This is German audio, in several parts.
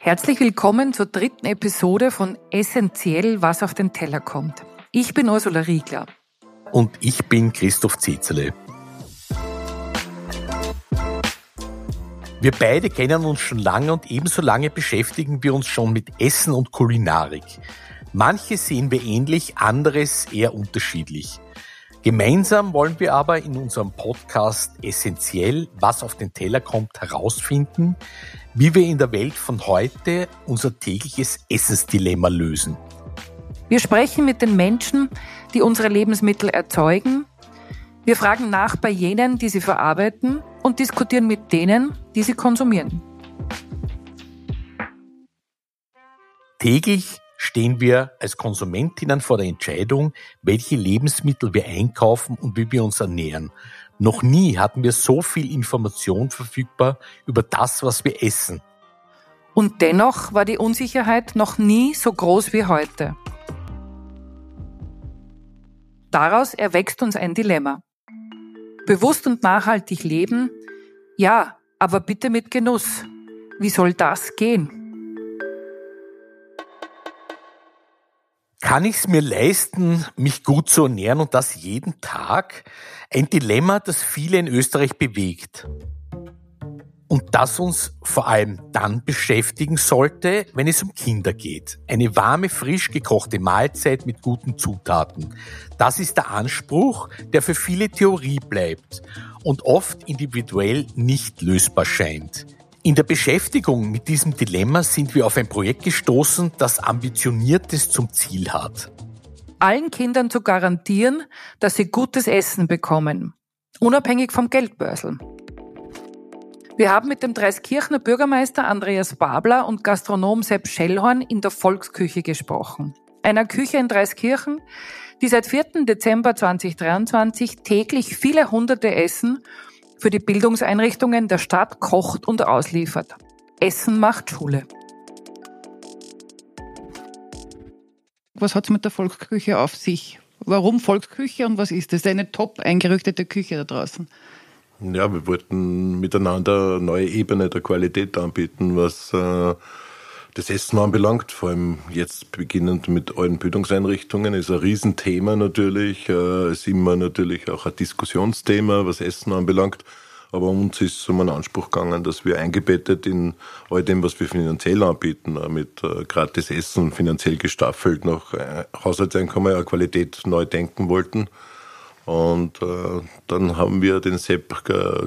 Herzlich willkommen zur dritten Episode von Essentiell, was auf den Teller kommt. Ich bin Ursula Riegler. Und ich bin Christoph Zezele. Wir beide kennen uns schon lange und ebenso lange beschäftigen wir uns schon mit Essen und Kulinarik. Manche sehen wir ähnlich, anderes eher unterschiedlich. Gemeinsam wollen wir aber in unserem Podcast essentiell, was auf den Teller kommt, herausfinden, wie wir in der Welt von heute unser tägliches Essensdilemma lösen. Wir sprechen mit den Menschen, die unsere Lebensmittel erzeugen. Wir fragen nach bei jenen, die sie verarbeiten und diskutieren mit denen, die sie konsumieren. Täglich stehen wir als Konsumentinnen vor der Entscheidung, welche Lebensmittel wir einkaufen und wie wir uns ernähren. Noch nie hatten wir so viel Information verfügbar über das, was wir essen. Und dennoch war die Unsicherheit noch nie so groß wie heute. Daraus erwächst uns ein Dilemma. Bewusst und nachhaltig leben, ja, aber bitte mit Genuss. Wie soll das gehen? Kann ich es mir leisten, mich gut zu ernähren und das jeden Tag? Ein Dilemma, das viele in Österreich bewegt. Und das uns vor allem dann beschäftigen sollte, wenn es um Kinder geht. Eine warme, frisch gekochte Mahlzeit mit guten Zutaten. Das ist der Anspruch, der für viele Theorie bleibt und oft individuell nicht lösbar scheint. In der Beschäftigung mit diesem Dilemma sind wir auf ein Projekt gestoßen, das Ambitioniertes zum Ziel hat. Allen Kindern zu garantieren, dass sie gutes Essen bekommen, unabhängig vom Geldbörsel. Wir haben mit dem Dreiskirchner Bürgermeister Andreas Babler und Gastronom Sepp Schellhorn in der Volksküche gesprochen. Einer Küche in Dreiskirchen, die seit 4. Dezember 2023 täglich viele hunderte Essen für die Bildungseinrichtungen der Stadt kocht und ausliefert. Essen macht Schule. Was hat es mit der Volksküche auf sich? Warum Volksküche und was ist es? Eine top eingerichtete Küche da draußen. Ja, wir wollten miteinander eine neue Ebene der Qualität anbieten, was äh, das Essen anbelangt, vor allem jetzt beginnend mit allen Bildungseinrichtungen, ist ein Riesenthema natürlich, äh, ist immer natürlich auch ein Diskussionsthema, was Essen anbelangt. Aber uns ist um einen Anspruch gegangen, dass wir eingebettet in all dem, was wir finanziell anbieten, mit äh, gratis Essen, finanziell gestaffelt nach äh, Haushaltseinkommen, eine Qualität neu denken wollten. Und äh, dann haben wir den Sepp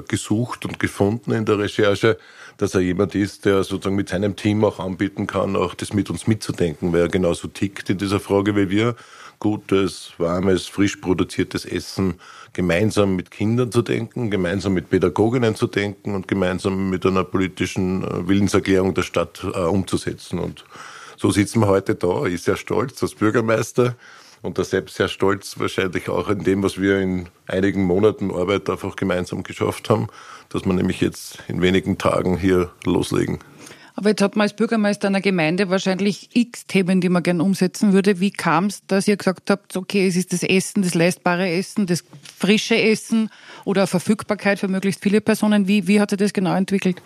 gesucht und gefunden in der Recherche, dass er jemand ist, der sozusagen mit seinem Team auch anbieten kann, auch das mit uns mitzudenken, weil er genauso tickt in dieser Frage wie wir. Gutes, warmes, frisch produziertes Essen gemeinsam mit Kindern zu denken, gemeinsam mit Pädagoginnen zu denken und gemeinsam mit einer politischen äh, Willenserklärung der Stadt äh, umzusetzen. Und so sitzen wir heute da. Ich sehr stolz als Bürgermeister und der Sepp sehr stolz wahrscheinlich auch in dem, was wir in einigen Monaten Arbeit einfach gemeinsam geschafft haben, dass wir nämlich jetzt in wenigen Tagen hier loslegen. Aber jetzt hat man als Bürgermeister einer Gemeinde wahrscheinlich x Themen, die man gerne umsetzen würde. Wie kam es, dass ihr gesagt habt, okay, es ist das Essen, das leistbare Essen, das frische Essen oder Verfügbarkeit für möglichst viele Personen? Wie, wie hat sich das genau entwickelt?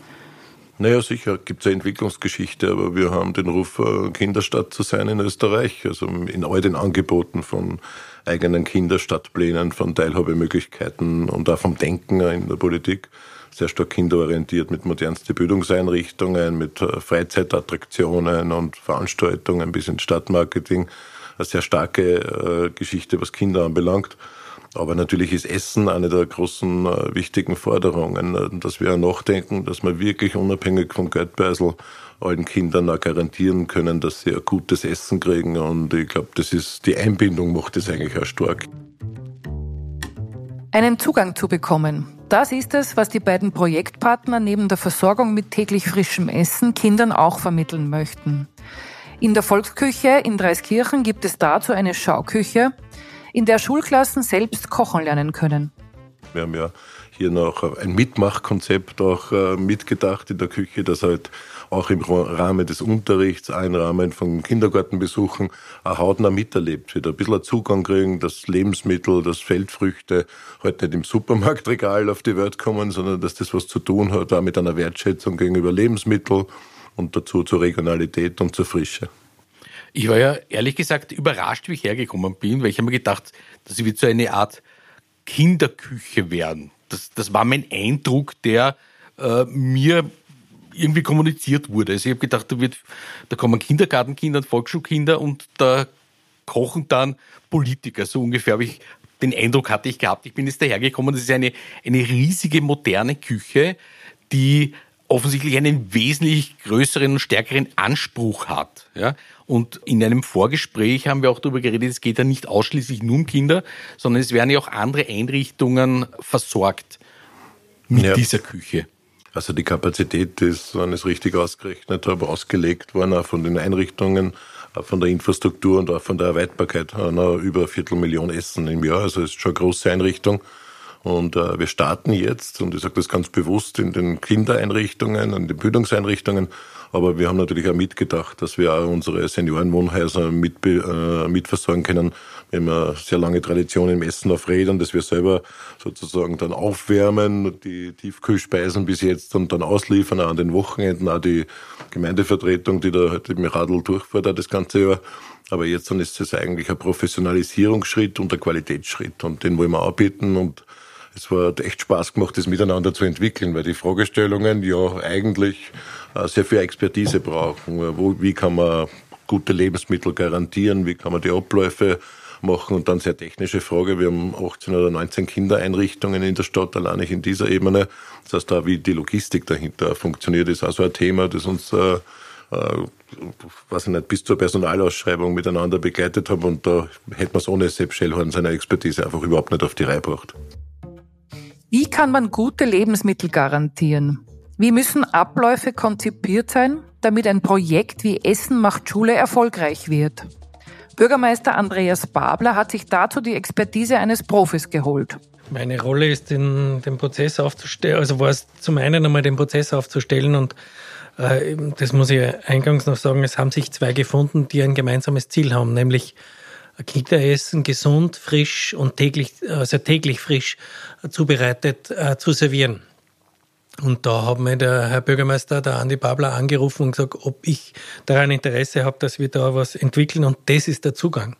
Naja, sicher gibt es eine Entwicklungsgeschichte, aber wir haben den Ruf, äh, Kinderstadt zu sein in Österreich. Also in all den Angeboten von eigenen Kinderstadtplänen, von Teilhabemöglichkeiten und auch vom Denken in der Politik. Sehr stark kinderorientiert mit modernsten Bildungseinrichtungen, mit äh, Freizeitattraktionen und Veranstaltungen bis ins Stadtmarketing. Eine sehr starke äh, Geschichte, was Kinder anbelangt. Aber natürlich ist Essen eine der großen äh, wichtigen Forderungen, äh, dass wir nachdenken, dass wir wirklich unabhängig vom Geldbeutel allen Kindern auch garantieren können, dass sie ein gutes Essen kriegen. Und ich glaube, das ist die Einbindung macht das eigentlich auch stark. Einen Zugang zu bekommen. Das ist es, was die beiden Projektpartner neben der Versorgung mit täglich frischem Essen Kindern auch vermitteln möchten. In der Volksküche in Dreiskirchen gibt es dazu eine Schauküche, in der Schulklassen selbst kochen lernen können. Wir haben ja hier noch ein Mitmachkonzept auch äh, mitgedacht in der Küche, das halt auch im Rahmen des Unterrichts, im Rahmen von Kindergartenbesuchen auch hautnah miterlebt wird. Ein bisschen Zugang kriegen, dass Lebensmittel, dass Feldfrüchte heute nicht im Supermarktregal auf die Welt kommen, sondern dass das was zu tun hat, auch mit einer Wertschätzung gegenüber Lebensmitteln und dazu zur Regionalität und zur Frische. Ich war ja ehrlich gesagt überrascht, wie ich hergekommen bin, weil ich habe mir gedacht, das wird so eine Art Kinderküche werden. Das, das war mein Eindruck, der äh, mir irgendwie kommuniziert wurde. Also ich habe gedacht, da, wird, da kommen Kindergartenkinder und Volksschulkinder und da kochen dann Politiker. So ungefähr habe ich den Eindruck hatte ich gehabt. Ich bin jetzt dahergekommen, das ist eine, eine riesige moderne Küche, die offensichtlich einen wesentlich größeren und stärkeren Anspruch hat. Ja? Und in einem Vorgespräch haben wir auch darüber geredet, es geht ja nicht ausschließlich nur um Kinder, sondern es werden ja auch andere Einrichtungen versorgt mit ja. dieser Küche. Also die Kapazität ist, wenn ich es richtig ausgerechnet habe, ausgelegt worden, auch von den Einrichtungen, auch von der Infrastruktur und auch von der Erweiterbarkeit. Über eine Viertelmillion Essen im Jahr, also es ist schon eine große Einrichtung. Und äh, wir starten jetzt, und ich sage das ganz bewusst, in den Kindereinrichtungen, in den Bildungseinrichtungen, aber wir haben natürlich auch mitgedacht, dass wir auch unsere Seniorenwohnhäuser mit, äh, mitversorgen können. Wir haben eine sehr lange Tradition im Essen auf Rädern, dass wir selber sozusagen dann aufwärmen, die Tiefkühlspeisen bis jetzt und dann ausliefern, auch an den Wochenenden, auch die Gemeindevertretung, die da halt im Radl durchfährt, das ganze Jahr. Aber jetzt dann ist es eigentlich ein Professionalisierungsschritt und ein Qualitätsschritt und den wollen wir anbieten und es war echt Spaß gemacht, das miteinander zu entwickeln, weil die Fragestellungen ja eigentlich äh, sehr viel Expertise brauchen. Wo, wie kann man gute Lebensmittel garantieren? Wie kann man die Abläufe machen? Und dann sehr technische Frage. Wir haben 18 oder 19 Kindereinrichtungen in der Stadt, allein nicht in dieser Ebene. Das heißt, da wie die Logistik dahinter funktioniert, ist auch so ein Thema, das uns äh, äh, weiß ich nicht, bis zur Personalausschreibung miteinander begleitet haben und da hätte man es ohne Sepp Schellhorn seiner Expertise einfach überhaupt nicht auf die Reihe gebracht. Wie kann man gute Lebensmittel garantieren? Wie müssen Abläufe konzipiert sein, damit ein Projekt wie Essen macht Schule erfolgreich wird? Bürgermeister Andreas Babler hat sich dazu die Expertise eines Profis geholt. Meine Rolle ist, den, den Prozess aufzustellen, also war es zum einen einmal den Prozess aufzustellen und äh, das muss ich eingangs noch sagen, es haben sich zwei gefunden, die ein gemeinsames Ziel haben, nämlich Kinderessen gesund, frisch und täglich, also täglich frisch zubereitet äh, zu servieren. Und da hat mir der Herr Bürgermeister, der Andi Babler, angerufen und gesagt, ob ich daran Interesse habe, dass wir da was entwickeln. Und das ist der Zugang.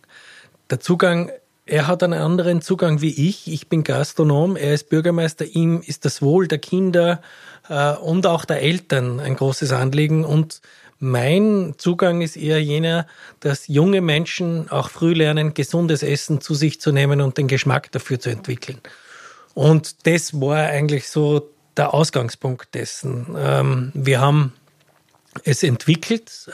Der Zugang, er hat einen anderen Zugang wie ich. Ich bin Gastronom, er ist Bürgermeister. Ihm ist das Wohl der Kinder äh, und auch der Eltern ein großes Anliegen. Und mein Zugang ist eher jener, dass junge Menschen auch früh lernen, gesundes Essen zu sich zu nehmen und den Geschmack dafür zu entwickeln. Und das war eigentlich so der Ausgangspunkt dessen. Ähm, wir haben es entwickelt.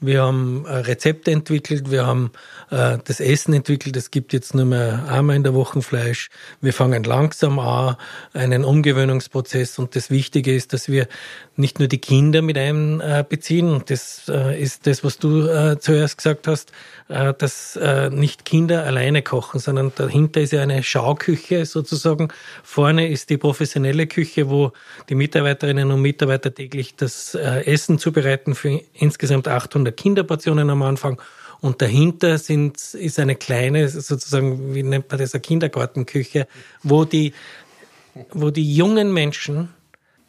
Äh, wir haben äh, Rezepte entwickelt, wir haben äh, das Essen entwickelt. Es gibt jetzt nur mehr einmal in der Woche Fleisch. Wir fangen langsam an, einen Umgewöhnungsprozess. Und das Wichtige ist, dass wir nicht nur die Kinder mit einbeziehen. Und das ist das, was du zuerst gesagt hast, dass nicht Kinder alleine kochen, sondern dahinter ist ja eine Schauküche sozusagen. Vorne ist die professionelle Küche, wo die Mitarbeiterinnen und Mitarbeiter täglich das Essen zubereiten für insgesamt 800 der Kinderportionen am Anfang. Und dahinter sind, ist eine kleine, sozusagen, wie nennt man das, eine Kindergartenküche, wo die, wo die jungen Menschen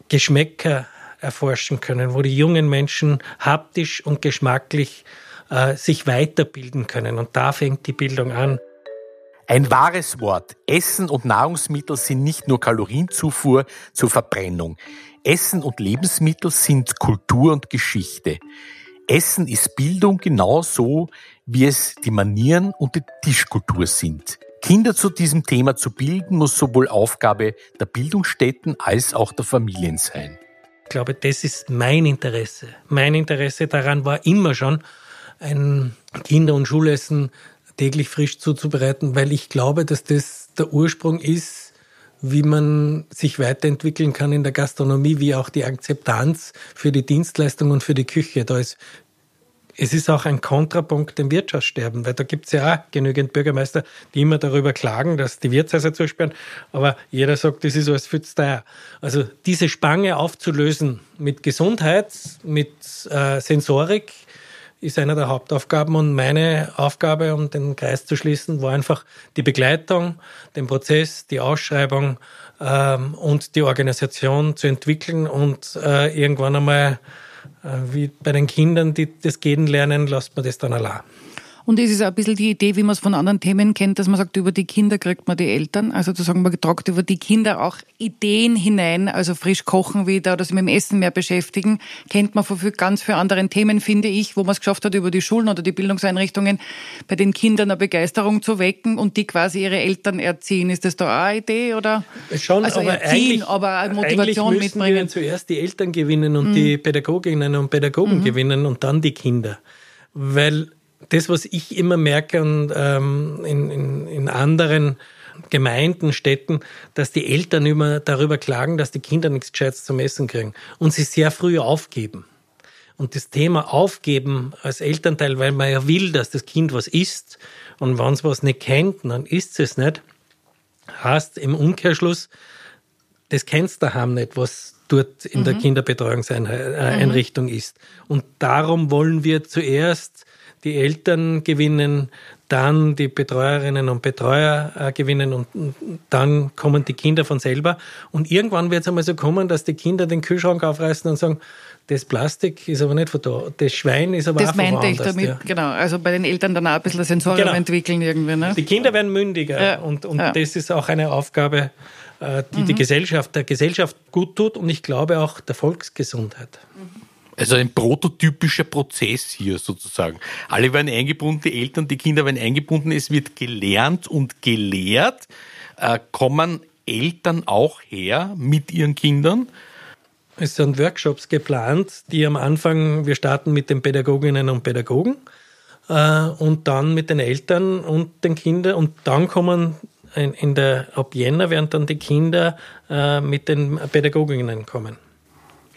Geschmäcker erforschen können, wo die jungen Menschen haptisch und geschmacklich äh, sich weiterbilden können. Und da fängt die Bildung an. Ein wahres Wort. Essen und Nahrungsmittel sind nicht nur Kalorienzufuhr zur Verbrennung. Essen und Lebensmittel sind Kultur und Geschichte. Essen ist Bildung genauso, wie es die Manieren und die Tischkultur sind. Kinder zu diesem Thema zu bilden, muss sowohl Aufgabe der Bildungsstätten als auch der Familien sein. Ich glaube, das ist mein Interesse. Mein Interesse daran war immer schon, ein Kinder- und Schulessen täglich frisch zuzubereiten, weil ich glaube, dass das der Ursprung ist wie man sich weiterentwickeln kann in der Gastronomie, wie auch die Akzeptanz für die Dienstleistung und für die Küche. Da ist es ist auch ein Kontrapunkt dem Wirtschaftssterben, weil da gibt es ja auch genügend Bürgermeister, die immer darüber klagen, dass die Wirtshäuser zusperren, aber jeder sagt, das ist alles viel zu teuer. Also diese Spange aufzulösen mit Gesundheit, mit äh, Sensorik, ist einer der Hauptaufgaben und meine Aufgabe, um den Kreis zu schließen, war einfach die Begleitung, den Prozess, die Ausschreibung ähm, und die Organisation zu entwickeln und äh, irgendwann einmal Äh, wie bei den Kindern, die das Gehen lernen, lässt man das dann allein. Und es ist auch ein bisschen die Idee, wie man es von anderen Themen kennt, dass man sagt, über die Kinder kriegt man die Eltern. Also zu sagen, man tragt über die Kinder auch Ideen hinein, also frisch kochen wieder oder sich mit dem Essen mehr beschäftigen, kennt man von ganz vielen anderen Themen, finde ich, wo man es geschafft hat, über die Schulen oder die Bildungseinrichtungen bei den Kindern eine Begeisterung zu wecken und die quasi ihre Eltern erziehen. Ist das da auch eine Idee? Oder? Schon, also aber erziehen, aber eine Motivation eigentlich mitbringen. Wir zuerst die Eltern gewinnen und mhm. die Pädagoginnen und Pädagogen mhm. gewinnen und dann die Kinder. Weil das, was ich immer merke und, ähm, in, in, in anderen Gemeinden, Städten, dass die Eltern immer darüber klagen, dass die Kinder nichts Gescheites zum Essen kriegen und sie sehr früh aufgeben. Und das Thema Aufgeben als Elternteil, weil man ja will, dass das Kind was isst und wenn es was nicht kennt, dann isst es nicht, heißt im Umkehrschluss, das kennst du daheim nicht, was dort in mhm. der Kinderbetreuungseinrichtung mhm. ist. Und darum wollen wir zuerst die Eltern gewinnen, dann die Betreuerinnen und Betreuer äh, gewinnen und, dann kommen die Kinder von selber. Und irgendwann wird es einmal so kommen, dass die Kinder den Kühlschrank aufreißen und sagen, das Plastik ist aber nicht von da, das Schwein ist aber das auch von meinte ich damit, ja. genau. Also bei den Eltern dann auch ein bisschen Sensorium genau. entwickeln irgendwie. Ne? Die Kinder werden mündiger ja. und, und ja. das ist auch eine Aufgabe, die mhm. die Gesellschaft, der Gesellschaft gut tut und ich glaube auch der Volksgesundheit. Mhm. Also ein prototypischer Prozess hier sozusagen. Alle werden eingebunden, die Eltern, die Kinder werden eingebunden, es wird gelernt und gelehrt. Äh, kommen Eltern auch her mit ihren Kindern? Es sind Workshops geplant, die am Anfang, wir starten mit den Pädagoginnen und Pädagogen äh, und dann mit den Eltern und den Kindern und dann kommen in, in der, ab Jänner werden dann die Kinder äh, mit den Pädagoginnen kommen.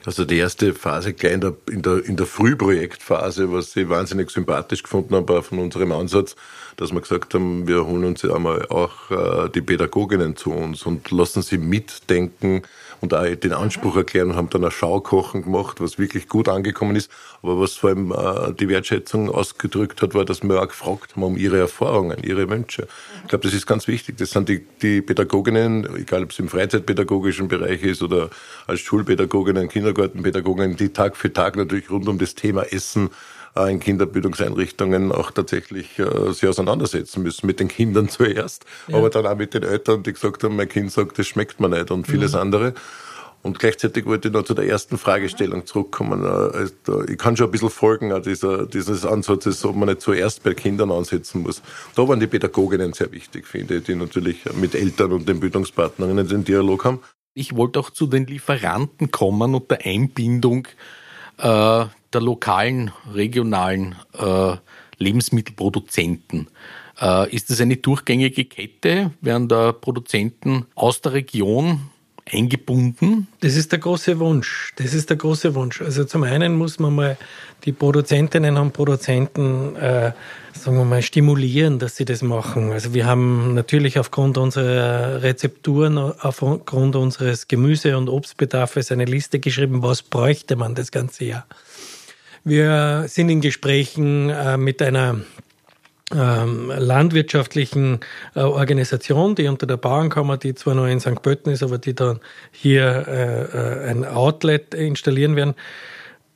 Also die erste Phase gleich in der, in der, in der Frühprojektphase, was ich wahnsinnig sympathisch gefunden habe von unserem Ansatz, dass wir gesagt haben, wir holen uns einmal auch äh, die Pädagoginnen zu uns und lassen sie mitdenken, und auch den Anspruch erklären und haben dann ein Schaukochen gemacht, was wirklich gut angekommen ist. Aber was vor allem äh, die Wertschätzung ausgedrückt hat, war, dass wir auch gefragt haben um ihre Erfahrungen, ihre Wünsche. Ich glaube, das ist ganz wichtig. Das sind die, die Pädagoginnen, egal ob es im freizeitpädagogischen Bereich ist oder als Schulpädagoginnen, Kindergartenpädagoginnen, die Tag für Tag natürlich rund um das Thema Essen in Kinderbildungseinrichtungen auch tatsächlich äh, sich auseinandersetzen müssen. Mit den Kindern zuerst, ja. aber dann auch mit den Eltern, die gesagt haben, mein Kind sagt, das schmeckt mir nicht und vieles mhm. andere. Und gleichzeitig wollte ich noch zu der ersten Fragestellung zurückkommen. Äh, ich kann schon ein bisschen folgen dieser, dieses Ansatzes, ob man nicht zuerst bei Kindern ansetzen muss. Da waren die Pädagoginnen sehr wichtig, finde ich, die natürlich mit Eltern und den Bildungspartnerinnen den Dialog haben. Ich wollte auch zu den Lieferanten kommen und der Einbindung äh, der lokalen, regionalen äh, Lebensmittelproduzenten. Äh, ist das eine durchgängige Kette? Werden da Produzenten aus der Region eingebunden? Das ist der große Wunsch. Das ist der große Wunsch. Also zum einen muss man mal die Produzentinnen und Produzenten, äh, sagen wir mal, stimulieren, dass sie das machen. Also wir haben natürlich aufgrund unserer Rezepturen, aufgrund unseres Gemüse- und Obstbedarfs eine Liste geschrieben, was bräuchte man das ganze Jahr. Wir sind in Gesprächen äh, mit einer landwirtschaftlichen äh, Organisation, die unter der Bauernkammer, die zwar noch in St. Pölten ist, aber die dann hier äh, ein Outlet installieren werden,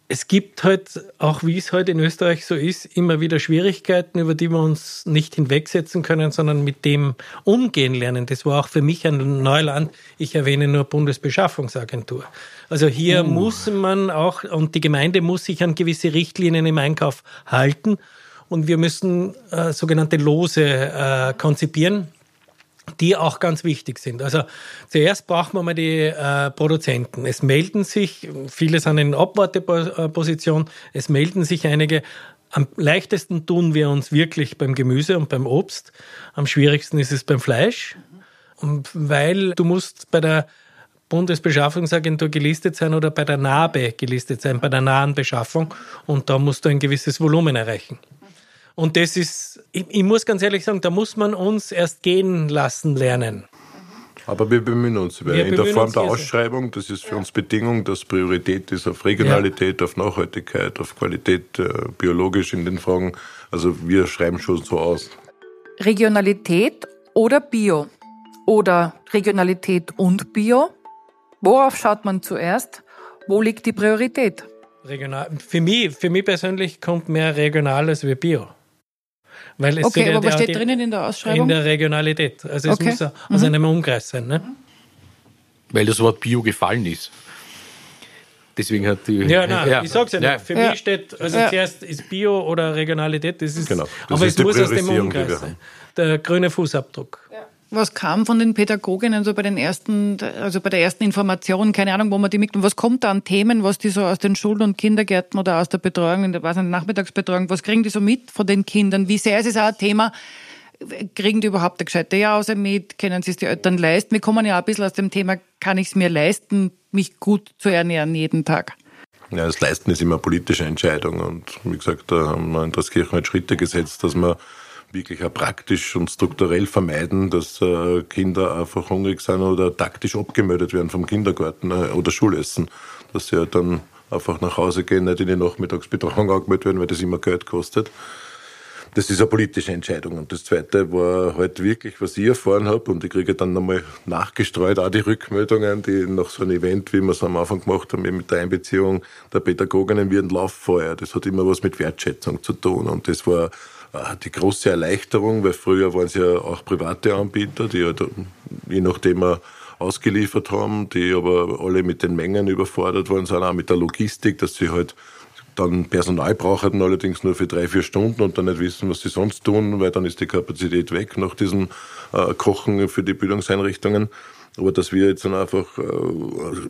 es gibt halt, auch wie es heute in Österreich so ist, immer wieder Schwierigkeiten, über die wir uns nicht hinwegsetzen können, sondern mit dem umgehen lernen. Das war auch für mich ein Neuland. Ich erwähne nur Bundesbeschaffungsagentur. Also hier uh. muss man auch, und die Gemeinde muss sich an gewisse Richtlinien im Einkauf halten. Und wir müssen äh, sogenannte Lose äh, konzipieren die auch ganz wichtig sind. Also zuerst brauchen wir mal die äh, Produzenten. Es melden sich, viele sind in Abwarteposition, es melden sich einige. Am leichtesten tun wir uns wirklich beim Gemüse und beim Obst. Am schwierigsten ist es beim Fleisch. Und weil du musst bei der Bundesbeschaffungsagentur gelistet sein oder bei der NABE gelistet sein, bei der nahen Beschaffung. Und da musst du ein gewisses Volumen erreichen. Und das ist, ich, ich muss ganz ehrlich sagen, da muss man uns erst gehen lassen lernen. Aber wir bemühen uns. Wir in der Form der Ausschreibung, das ist für ja. uns Bedingung, dass Priorität ist auf Regionalität, ja. auf Nachhaltigkeit, auf Qualität, äh, biologisch in den Fragen. Also wir schreiben schon so aus. Regionalität oder Bio? Oder Regionalität und Bio? Worauf schaut man zuerst? Wo liegt die Priorität? Regional. Für mich, für mich persönlich kommt mehr regional als wie Bio. Weil es okay, aber was steht drinnen in der Ausschreibung? In der Regionalität. Also es okay. muss aus mhm. einem Umkreis sein. Ne? Weil das Wort Bio gefallen ist. Deswegen hat die. Ja, nein, ja. ich sag's ja, ja. Für ja. mich steht, also ja. zuerst ist Bio oder Regionalität, das ist. Genau. Das aber ist es muss aus dem Umkreis sein. Der grüne Fußabdruck. Ja. Was kam von den Pädagoginnen so bei den ersten, also bei der ersten Information, keine Ahnung, wo man die mitnimmt, was kommt da an Themen, was die so aus den Schulen und Kindergärten oder aus der Betreuung, in der, was in der Nachmittagsbetreuung, was kriegen die so mit von den Kindern? Wie sehr ist es auch ein Thema? Kriegen die überhaupt eine gescheite Jause mit? Können sie es die Eltern leisten? Wir kommen ja auch ein bisschen aus dem Thema, kann ich es mir leisten, mich gut zu ernähren jeden Tag? Ja, das Leisten ist immer eine politische Entscheidung und wie gesagt, da haben wir in Draskirchen halt Schritte gesetzt, dass man wirklich auch praktisch und strukturell vermeiden, dass äh, Kinder einfach hungrig sind oder taktisch abgemeldet werden vom Kindergarten äh, oder Schulessen. Dass sie halt dann einfach nach Hause gehen, nicht in die Nachmittagsbetreuung angemeldet werden, weil das immer Geld kostet. Das ist eine politische Entscheidung. Und das Zweite war halt wirklich, was ich erfahren habe, und ich kriege dann nochmal nachgestreut auch die Rückmeldungen, die nach so einem Event, wie wir es am Anfang gemacht haben, mit der Einbeziehung der Pädagoginnen wie ein Lauffeuer. Das hat immer was mit Wertschätzung zu tun. Und das war die große Erleichterung, weil früher waren es ja auch private Anbieter, die halt, je nachdem ausgeliefert haben, die aber alle mit den Mengen überfordert worden sind, auch mit der Logistik, dass sie halt dann Personal brauchen, allerdings nur für drei, vier Stunden und dann nicht wissen, was sie sonst tun, weil dann ist die Kapazität weg nach diesem äh, Kochen für die Bildungseinrichtungen. Aber dass wir jetzt dann einfach äh,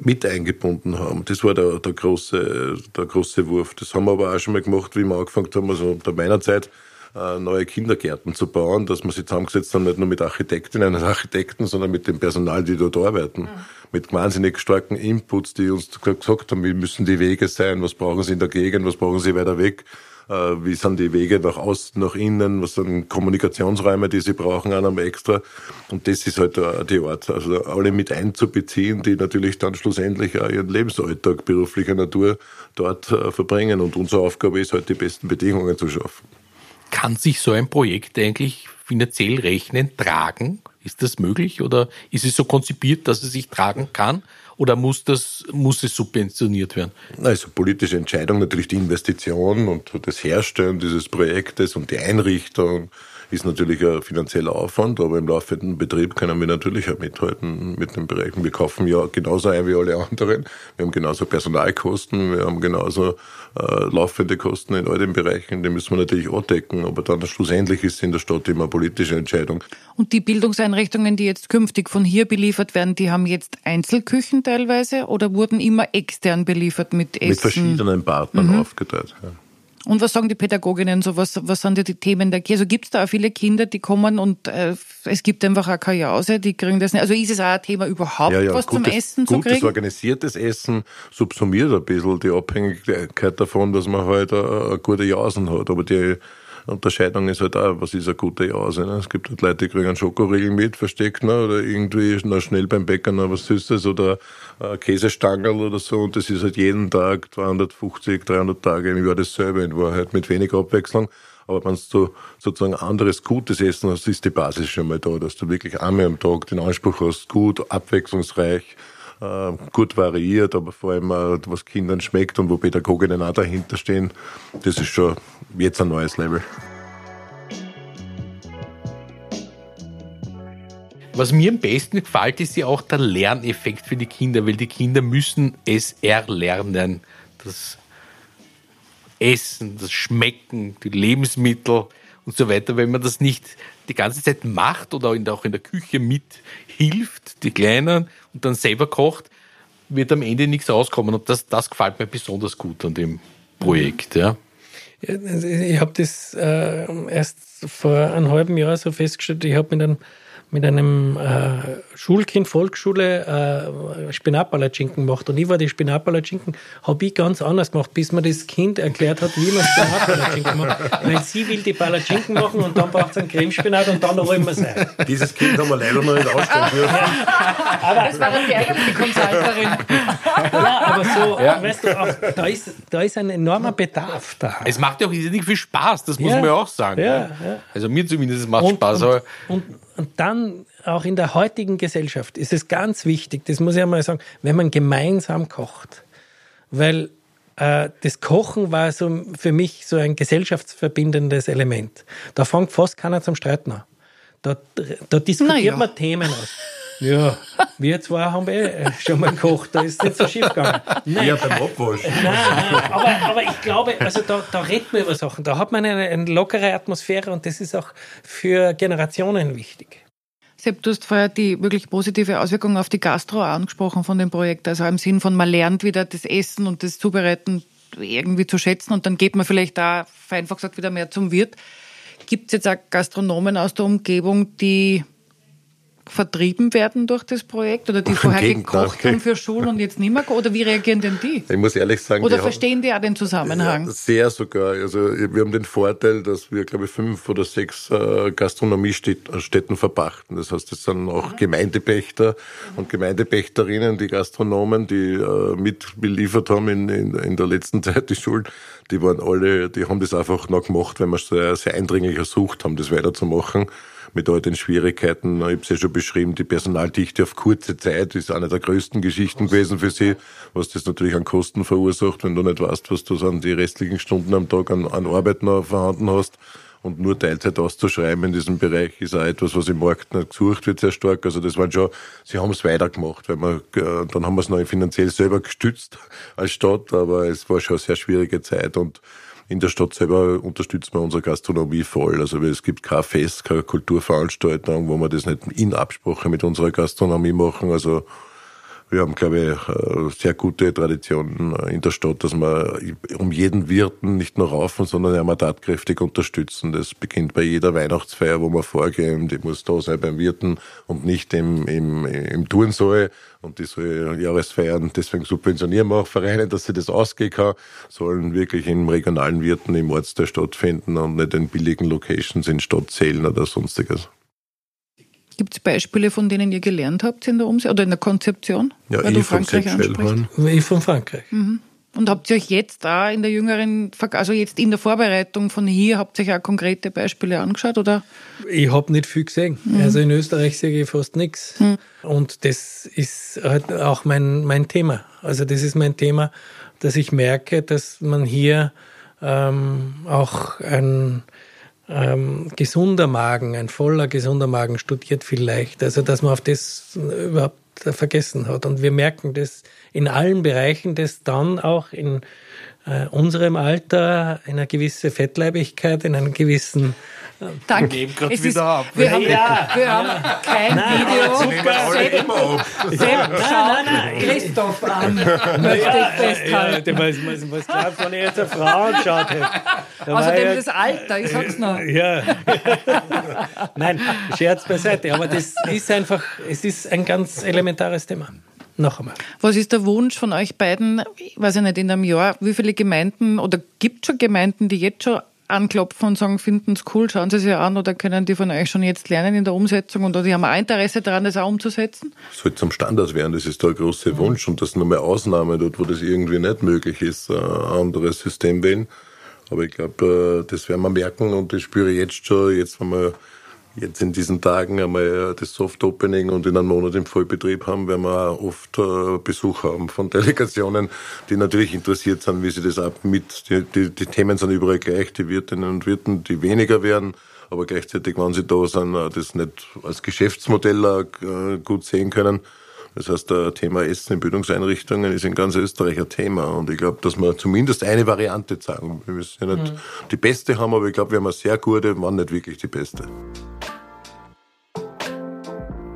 mit eingebunden haben, das war der, der, große, der große Wurf. Das haben wir aber auch schon mal gemacht, wie wir angefangen haben, also unter meiner Zeit, äh, neue Kindergärten zu bauen, dass man sich zusammengesetzt haben, nicht nur mit Architektinnen und Architekten, sondern mit dem Personal, die dort arbeiten. Mhm. Mit wahnsinnig starken Inputs, die uns gesagt haben, wie müssen die Wege sein, was brauchen sie in der Gegend, was brauchen sie weiter weg, äh, wie sind die Wege nach Osten, nach Innen, was sind Kommunikationsräume, die sie brauchen, auch einmal extra. Und das ist halt die Art, also alle mit einzubeziehen, die natürlich dann schlussendlich auch ihren Lebensalltag beruflicher Natur dort äh, verbringen. Und unsere Aufgabe ist halt, die besten Bedingungen zu schaffen. Kann sich so ein Projekt eigentlich finanziell rechnen, tragen? Ist das möglich oder ist es so konzipiert, dass es sich tragen kann? Oder muss, das, muss es subventioniert werden? Also politische Entscheidung, natürlich die Investition und das Herstellen dieses Projektes und die Einrichtung ist natürlich ein finanzieller Aufwand, aber im laufenden Betrieb können wir natürlich auch mithalten mit den Bereichen. Wir kaufen ja genauso ein wie alle anderen. Wir haben genauso Personalkosten, wir haben genauso äh, laufende Kosten in all den Bereichen, die müssen wir natürlich auch decken. Aber dann schlussendlich ist es in der Stadt immer eine politische Entscheidung. Und die Bildungseinrichtungen, die jetzt künftig von hier beliefert werden, die haben jetzt Einzelküchen teilweise oder wurden immer extern beliefert mit Essen? Mit verschiedenen Partnern mhm. aufgeteilt. Ja. Und was sagen die Pädagoginnen so? Was, was sind die Themen der Kirche? Also gibt es da auch viele Kinder, die kommen und äh, es gibt einfach auch keine Jause, die kriegen das nicht. Also ist es auch ein Thema überhaupt, ja, ja, was gutes, zum Essen zu kriegen? Gutes organisiertes Essen subsumiert ein bisschen die Abhängigkeit davon, dass man halt eine, eine gute Jausen hat. Aber die Unterscheidung ist halt auch, was ist eine gute Jause. Ne? Es gibt halt Leute, die kriegen einen Schokoriegel mit, versteckt, ne? oder irgendwie noch schnell beim Bäcker noch was Süßes oder äh, Käsestangel oder so. Und das ist halt jeden Tag 250, 300 Tage im Jahr dasselbe in Wahrheit, mit wenig Abwechslung. Aber wenn du sozusagen anderes gutes Essen hast, ist die Basis schon mal da, dass du wirklich einmal am Tag den Anspruch hast, gut, abwechslungsreich, äh, gut variiert, aber vor allem, äh, was Kindern schmeckt und wo Pädagoginnen auch dahinter stehen, das ist schon jetzt ein neues Level. Was mir am besten gefällt, ist ja auch der Lerneffekt für die Kinder, weil die Kinder müssen es erlernen. Das Essen, das Schmecken, die Lebensmittel und so weiter. Wenn man das nicht die ganze Zeit macht oder auch in der Küche mithilft, die Kleinen, und dann selber kocht, wird am Ende nichts rauskommen. Und das, das gefällt mir besonders gut an dem Projekt. Ja. Also ich habe das äh, erst vor einem halben Jahr so festgestellt. Ich habe mit einem mit einem äh, Schulkind, Volksschule, äh, Spinatpalatschinken gemacht. Und ich war die Spinatpalatschinken, habe ich ganz anders gemacht, bis mir das Kind erklärt hat, wie man Spinatpalatschinken macht. Weil sie will die Palatschinken machen und dann braucht es einen Cremespinat und dann rollen wir es ein. Dieses Kind haben wir leider noch nicht ausstellen dürfen. Ja. Aber das war dann die eigentliche Consulterin. ja, aber so, ja. weißt du, auch, da, ist, da ist ein enormer Bedarf da. Es macht ja auch nicht viel Spaß, das muss man ja auch sagen. Ja, also mir zumindest macht es Spaß. Und, und, und dann auch in der heutigen Gesellschaft ist es ganz wichtig, das muss ich einmal sagen, wenn man gemeinsam kocht. Weil äh, das Kochen war so für mich so ein gesellschaftsverbindendes Element. Da fängt fast keiner zum Streiten an. Da, da diskutiert ja. man Themen aus. Ja, wir zwei haben eh schon mal gekocht, da ist nicht so schief gegangen. Nein. Ja, beim Abwasch. Nein, nein, aber, aber ich glaube, also da, da redet man über Sachen, da hat man eine, eine lockere Atmosphäre und das ist auch für Generationen wichtig. Sepp, du hast vorher die wirklich positive Auswirkung auf die Gastro angesprochen von dem Projekt. Also im Sinn von, man lernt wieder das Essen und das Zubereiten irgendwie zu schätzen und dann geht man vielleicht da, einfach gesagt, wieder mehr zum Wirt. Gibt es jetzt auch Gastronomen aus der Umgebung, die vertrieben werden durch das Projekt oder die vorher gekocht haben für Schulen und jetzt nicht mehr? Oder wie reagieren denn die? Ich muss ehrlich sagen, oder verstehen die auch den Zusammenhang? Ja, sehr sogar. Also wir haben den Vorteil, dass wir, glaube ich, fünf oder sechs äh, Gastronomiestätten verpachten. Das heißt, das sind auch mhm. Gemeindepächter und Gemeindepächterinnen, die Gastronomen, die äh, mitbeliefert haben in, in, in der letzten Zeit die Schulen. Die waren alle, die haben das einfach noch gemacht, weil wir sehr, sehr eindringlich ersucht haben, das weiterzumachen mit all den Schwierigkeiten. Ich habe es ja schon beschrieben, die Personaldichte auf kurze Zeit ist eine der größten Geschichten gewesen für sie, was das natürlich an Kosten verursacht, wenn du nicht weißt, was du an die restlichen Stunden am Tag an, an Arbeit noch vorhanden hast. Und nur Teilzeit auszuschreiben in diesem Bereich ist auch etwas, was im Markt nicht gesucht wird, sehr stark. Also das waren schon, sie haben es weitergemacht, weil wir, äh, dann haben wir es noch finanziell selber gestützt als Stadt, aber es war schon eine sehr schwierige Zeit und in der Stadt selber unterstützen wir unsere Gastronomie voll. Also es gibt kein Fest, keine Kulturveranstaltung, wo wir das nicht in Absprache mit unserer Gastronomie machen. Also wir haben, glaube ich, eine sehr gute Tradition in der Stadt, dass wir um jeden Wirten nicht nur raufen, sondern auch mal tatkräftig unterstützen. Das beginnt bei jeder Weihnachtsfeier, wo wir vorgehen, die muss da sein beim Wirten und nicht im, im, im Turnsaal. Und die soll Jahresfeiern, deswegen subventionieren wir auch Vereine, dass sie das ausgehen kann, sollen wirklich im regionalen Wirten im Ortsteil stattfinden und nicht in billigen Locations in Stadtzählen oder sonstiges. Gibt es Beispiele, von denen ihr gelernt habt in der Umsetzung oder in der Konzeption? Ja, weil ich von Schellhorn. Ich von Frankreich. Mhm. Und habt ihr euch jetzt da in der jüngeren, also jetzt in der Vorbereitung von hier, habt ihr euch auch konkrete Beispiele angeschaut, oder? Ich habe nicht viel gesehen. Mhm. Also in Österreich sehe ich fast nichts. Mhm. Und das ist halt auch mein, mein Thema. Also das ist mein Thema, dass ich merke, dass man hier ähm, auch ein, ähm, gesunder Magen, ein voller gesunder Magen studiert vielleicht. Also dass man auf das überhaupt vergessen hat. Und wir merken das in allen Bereichen, dass dann auch in äh, unserem Alter eine gewisse Fettleibigkeit, in einem gewissen Danke. Wir nehmen gerade wieder ab. Wir haben, ja, wir haben kein nein, Video. Sepp, nein, nein, Christoph an, möchte ich festhalten. Ja, was, was, was glaubst du, wenn ich jetzt eine Frau angeschaut hätte? Außerdem ja, das Alter, ich sag's noch. Ja. nein, Scherz beiseite. Aber das ist einfach, es ist ein ganz elementares Thema. Noch einmal. Was ist der Wunsch von euch beiden, ich weiß ich nicht, in einem Jahr, wie viele Gemeinden oder gibt es schon Gemeinden, die jetzt schon anklopfen und sagen, finden es cool, schauen Sie sich an oder können die von euch schon jetzt lernen in der Umsetzung und die haben auch Interesse daran, das auch umzusetzen? Es soll zum Standard werden, das ist der große mhm. Wunsch und das nur mehr Ausnahmen dort, wo das irgendwie nicht möglich ist, ein anderes System wählen. Aber ich glaube, äh, das werden wir merken und das spüre ich jetzt schon, jetzt wenn wir jetzt in diesen Tagen einmal das Soft Opening und in einem Monat im Vollbetrieb haben, werden wir oft äh, Besuch haben von Delegationen, die natürlich interessiert sind, wie sie das ab mit, die, die, die Themen sind überall gleich, die Wirtinnen und Wirten, die weniger werden, aber gleichzeitig, wenn sie da sind, äh, das nicht als Geschäftsmodell äh, gut sehen können. Das heißt, das Thema Essen in Bildungseinrichtungen ist in ganz Österreich ein Thema. Und ich glaube, dass wir zumindest eine Variante zeigen. Wir müssen ja nicht mhm. die beste haben, aber ich glaube, wir haben eine sehr gute, wann nicht wirklich die beste.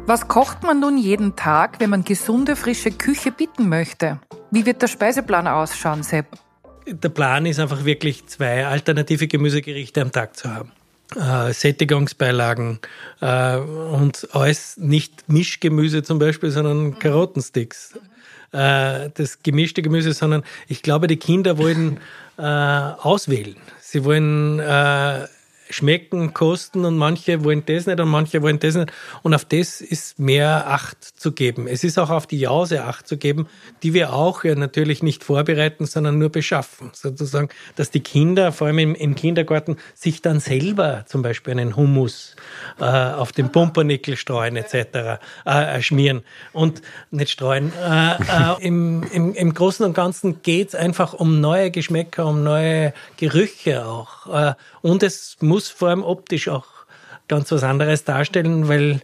Was kocht man nun jeden Tag, wenn man gesunde, frische Küche bieten möchte? Wie wird der Speiseplan ausschauen, Sepp? Der Plan ist einfach wirklich zwei alternative Gemüsegerichte am Tag zu haben. Äh, Sättigungsbeilagen äh, und alles nicht Mischgemüse zum Beispiel, sondern Karottensticks. Äh, das gemischte Gemüse, sondern ich glaube, die Kinder wollen äh, auswählen. Sie wollen äh, schmecken, kosten und manche wollen das nicht und manche wollen das nicht. Und auf das ist mehr Acht zu geben. Es ist auch auf die Jause Acht zu geben, die wir auch ja natürlich nicht vorbereiten, sondern nur beschaffen. Sozusagen, dass die Kinder, vor allem im, im Kindergarten, sich dann selber zum Beispiel einen Hummus äh, auf den Pumpernickel streuen etc. Äh, äh, schmieren und nicht streuen. Äh, äh, im, im, Im Großen und Ganzen geht es einfach um neue Geschmäcker, um neue Gerüche auch. Äh, und es muss vor allem optisch auch ganz was anderes darstellen, weil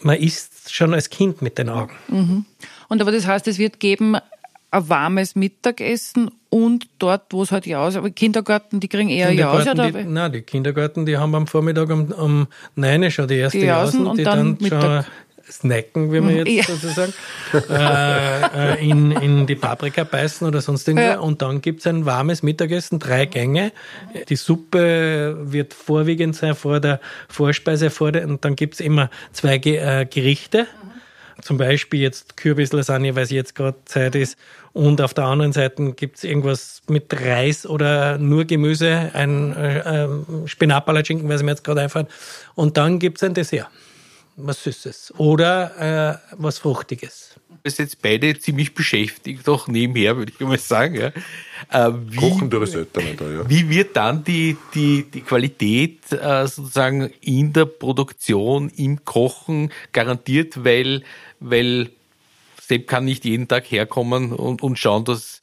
man isst schon als Kind mit den Augen. Mhm. Und aber das heißt, es wird geben ein warmes Mittagessen und dort, wo es halt Jause, aber Kindergarten, die kriegen eher Jause? Oder? Die, nein, die Kindergarten, die haben am Vormittag um, um 9 schon die erste die Jausen, und die dann, dann schon snacken, wie man jetzt ja. sozusagen, äh, äh, in, in die Paprika beißen oder sonst irgendwas. Ja. Und dann gibt es ein warmes Mittagessen, drei Gänge. Die Suppe wird vorwiegend sein vor der Vorspeise, vor der, und dann gibt es immer zwei äh, Gerichte. Mhm. Zum Beispiel jetzt Kürbislasagne, weil es jetzt gerade Zeit ist. Und auf der anderen Seite gibt es irgendwas mit Reis oder nur Gemüse, ein äh, ähm, Spinatpalatschinken, weil es mir jetzt gerade einfällt. Und dann gibt es ein Dessert was Süßes oder äh, was Fruchtiges. Wir sind jetzt beide ziemlich beschäftigt, auch nebenher, würde ich mal sagen. Ja. Äh, wie, Kochen da, ja. Wie wird dann die, die, die Qualität äh, sozusagen in der Produktion, im Kochen garantiert, weil, weil Sepp kann nicht jeden Tag herkommen und, und schauen, dass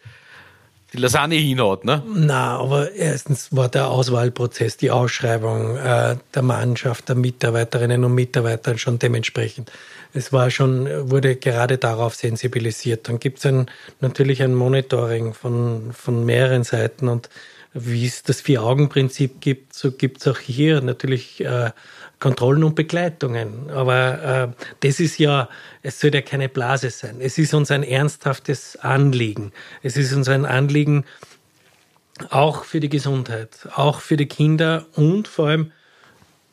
die Lasagne hinhaut, ne? Na, aber erstens war der Auswahlprozess, die Ausschreibung äh, der Mannschaft, der Mitarbeiterinnen und Mitarbeiter schon dementsprechend. Es war schon, wurde gerade darauf sensibilisiert. Dann gibt es natürlich ein Monitoring von, von mehreren Seiten und wie es das Vier-Augen-Prinzip gibt, so gibt es auch hier natürlich äh, Kontrollen und Begleitungen. Aber äh, das ist ja, es soll ja keine Blase sein. Es ist uns ein ernsthaftes Anliegen. Es ist uns ein Anliegen auch für die Gesundheit, auch für die Kinder und vor allem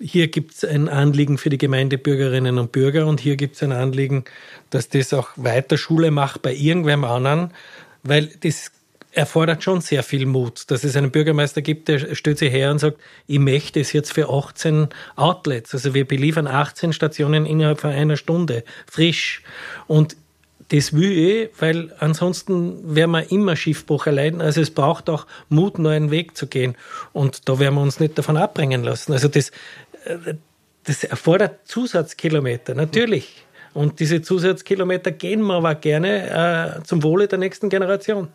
hier gibt es ein Anliegen für die Gemeindebürgerinnen und Bürger und hier gibt es ein Anliegen, dass das auch weiter Schule macht bei irgendwem anderen, weil das erfordert schon sehr viel Mut, dass es einen Bürgermeister gibt, der stellt sich her und sagt, ich möchte es jetzt für 18 Outlets. Also wir beliefern 18 Stationen innerhalb von einer Stunde, frisch. Und das will ich, weil ansonsten werden wir immer Schiffbruch erleiden. Also es braucht auch Mut, neuen Weg zu gehen. Und da werden wir uns nicht davon abbringen lassen. Also das, äh, das erfordert Zusatzkilometer, natürlich. Und diese Zusatzkilometer gehen wir aber gerne äh, zum Wohle der nächsten Generation.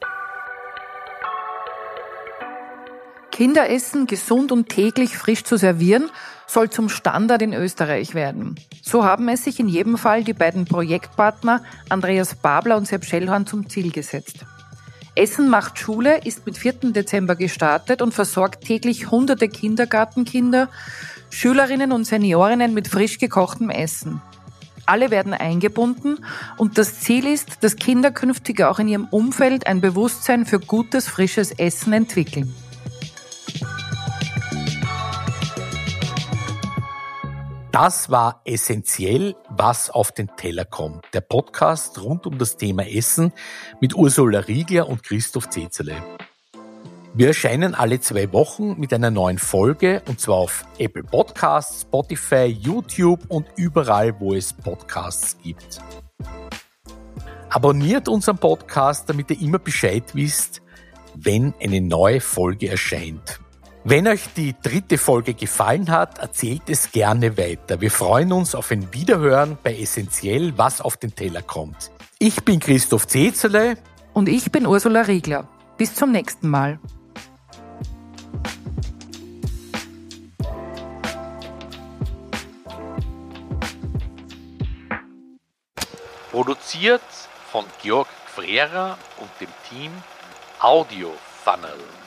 Kinderessen gesund und täglich frisch zu servieren, soll zum Standard in Österreich werden. So haben es sich in jedem Fall die beiden Projektpartner Andreas Babler und Sepp Schellhorn zum Ziel gesetzt. Essen macht Schule ist mit 4. Dezember gestartet und versorgt täglich hunderte Kindergartenkinder, Schülerinnen und Seniorinnen mit frisch gekochtem Essen. Alle werden eingebunden und das Ziel ist, dass Kinder künftig auch in ihrem Umfeld ein Bewusstsein für gutes, frisches Essen entwickeln. Das war essentiell, was auf den Teller kommt. Der Podcast rund um das Thema Essen mit Ursula Riegler und Christoph Zezele. Wir erscheinen alle zwei Wochen mit einer neuen Folge und zwar auf Apple Podcasts, Spotify, YouTube und überall, wo es Podcasts gibt. Abonniert unseren Podcast, damit ihr immer Bescheid wisst, wenn eine neue Folge erscheint. Wenn euch die dritte Folge gefallen hat, erzählt es gerne weiter. Wir freuen uns auf ein Wiederhören bei Essentiell, was auf den Teller kommt. Ich bin Christoph Zezele. Und ich bin Ursula Riegler. Bis zum nächsten Mal. Produziert von Georg Frera und dem Team Audio Funnel.